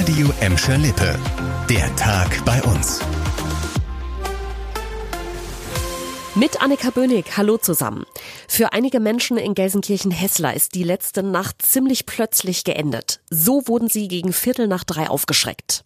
Radio Emscher Lippe. Der Tag bei uns. Mit Annika Bönig, hallo zusammen. Für einige Menschen in Gelsenkirchen-Hessler ist die letzte Nacht ziemlich plötzlich geendet. So wurden sie gegen Viertel nach drei aufgeschreckt.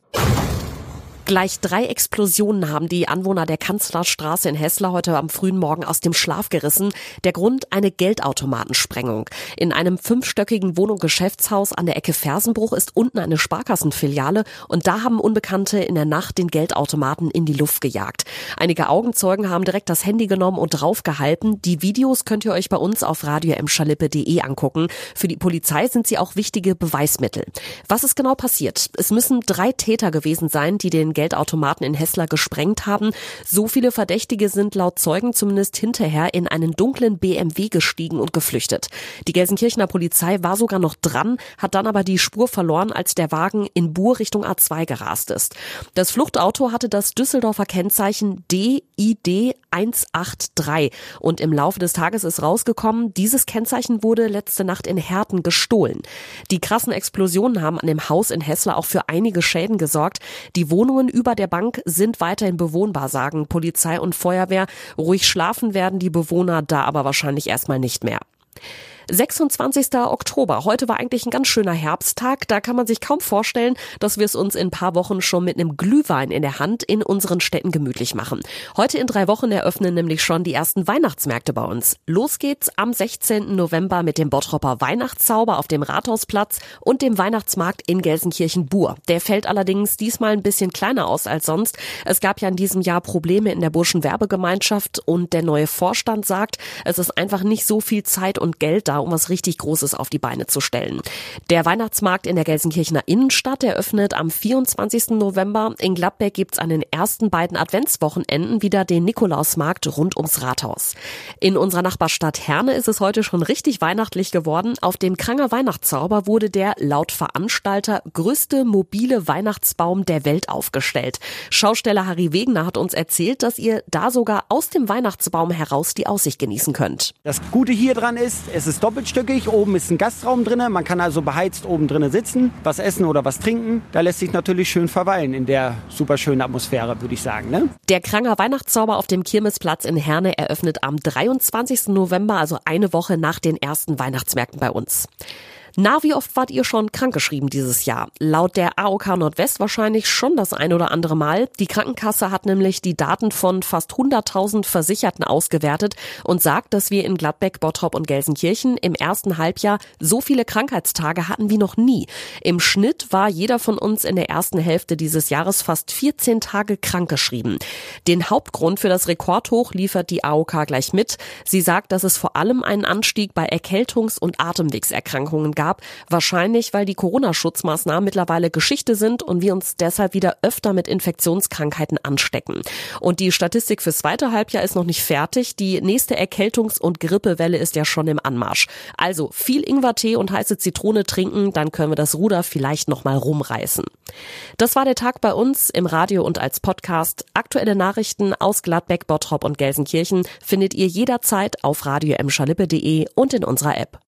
Gleich drei Explosionen haben die Anwohner der Kanzlerstraße in Hessler heute am frühen Morgen aus dem Schlaf gerissen. Der Grund eine Geldautomatensprengung. In einem fünfstöckigen Wohn- und Geschäftshaus an der Ecke Fersenbruch ist unten eine Sparkassenfiliale und da haben Unbekannte in der Nacht den Geldautomaten in die Luft gejagt. Einige Augenzeugen haben direkt das Handy genommen und draufgehalten. Die Videos könnt ihr euch bei uns auf radioemschalippe.de angucken. Für die Polizei sind sie auch wichtige Beweismittel. Was ist genau passiert? Es müssen drei Täter gewesen sein, die den Geldautomaten in Hessler gesprengt haben. So viele Verdächtige sind laut Zeugen zumindest hinterher in einen dunklen BMW gestiegen und geflüchtet. Die Gelsenkirchener Polizei war sogar noch dran, hat dann aber die Spur verloren, als der Wagen in Buhr Richtung A2 gerast ist. Das Fluchtauto hatte das Düsseldorfer Kennzeichen DID 183 und im Laufe des Tages ist rausgekommen, dieses Kennzeichen wurde letzte Nacht in Herten gestohlen. Die krassen Explosionen haben an dem Haus in Hessler auch für einige Schäden gesorgt. Die Wohnungen Wohnungen über der Bank sind weiterhin bewohnbar, sagen Polizei und Feuerwehr. Ruhig schlafen werden die Bewohner da aber wahrscheinlich erstmal nicht mehr. 26. Oktober. Heute war eigentlich ein ganz schöner Herbsttag. Da kann man sich kaum vorstellen, dass wir es uns in ein paar Wochen schon mit einem Glühwein in der Hand in unseren Städten gemütlich machen. Heute in drei Wochen eröffnen nämlich schon die ersten Weihnachtsmärkte bei uns. Los geht's am 16. November mit dem Bottropper Weihnachtszauber auf dem Rathausplatz und dem Weihnachtsmarkt in Gelsenkirchen-Bur. Der fällt allerdings diesmal ein bisschen kleiner aus als sonst. Es gab ja in diesem Jahr Probleme in der Burschen Werbegemeinschaft und der neue Vorstand sagt, es ist einfach nicht so viel Zeit und Geld da da, um was richtig Großes auf die Beine zu stellen. Der Weihnachtsmarkt in der Gelsenkirchener Innenstadt eröffnet am 24. November. In Gladbeck gibt's an den ersten beiden Adventswochenenden wieder den Nikolausmarkt rund ums Rathaus. In unserer Nachbarstadt Herne ist es heute schon richtig weihnachtlich geworden. Auf dem Kranger Weihnachtszauber wurde der laut Veranstalter größte mobile Weihnachtsbaum der Welt aufgestellt. Schausteller Harry Wegener hat uns erzählt, dass ihr da sogar aus dem Weihnachtsbaum heraus die Aussicht genießen könnt. Das Gute hier dran ist, es ist doppelstöckig. Oben ist ein Gastraum drin. Man kann also beheizt oben drin sitzen, was essen oder was trinken. Da lässt sich natürlich schön verweilen in der super schönen Atmosphäre, würde ich sagen. Ne? Der Kranger Weihnachtszauber auf dem Kirmesplatz in Herne eröffnet am 23. November, also eine Woche nach den ersten Weihnachtsmärkten bei uns. Na, wie oft wart ihr schon krankgeschrieben dieses Jahr? Laut der AOK Nordwest wahrscheinlich schon das ein oder andere Mal. Die Krankenkasse hat nämlich die Daten von fast 100.000 Versicherten ausgewertet und sagt, dass wir in Gladbeck, Bottrop und Gelsenkirchen im ersten Halbjahr so viele Krankheitstage hatten wie noch nie. Im Schnitt war jeder von uns in der ersten Hälfte dieses Jahres fast 14 Tage krankgeschrieben. Den Hauptgrund für das Rekordhoch liefert die AOK gleich mit. Sie sagt, dass es vor allem einen Anstieg bei Erkältungs- und Atemwegserkrankungen gab gab. Wahrscheinlich, weil die Corona-Schutzmaßnahmen mittlerweile Geschichte sind und wir uns deshalb wieder öfter mit Infektionskrankheiten anstecken. Und die Statistik fürs zweite Halbjahr ist noch nicht fertig. Die nächste Erkältungs- und Grippewelle ist ja schon im Anmarsch. Also viel Ingwertee und heiße Zitrone trinken, dann können wir das Ruder vielleicht noch mal rumreißen. Das war der Tag bei uns im Radio und als Podcast. Aktuelle Nachrichten aus Gladbeck, Bottrop und Gelsenkirchen findet ihr jederzeit auf radio und in unserer App.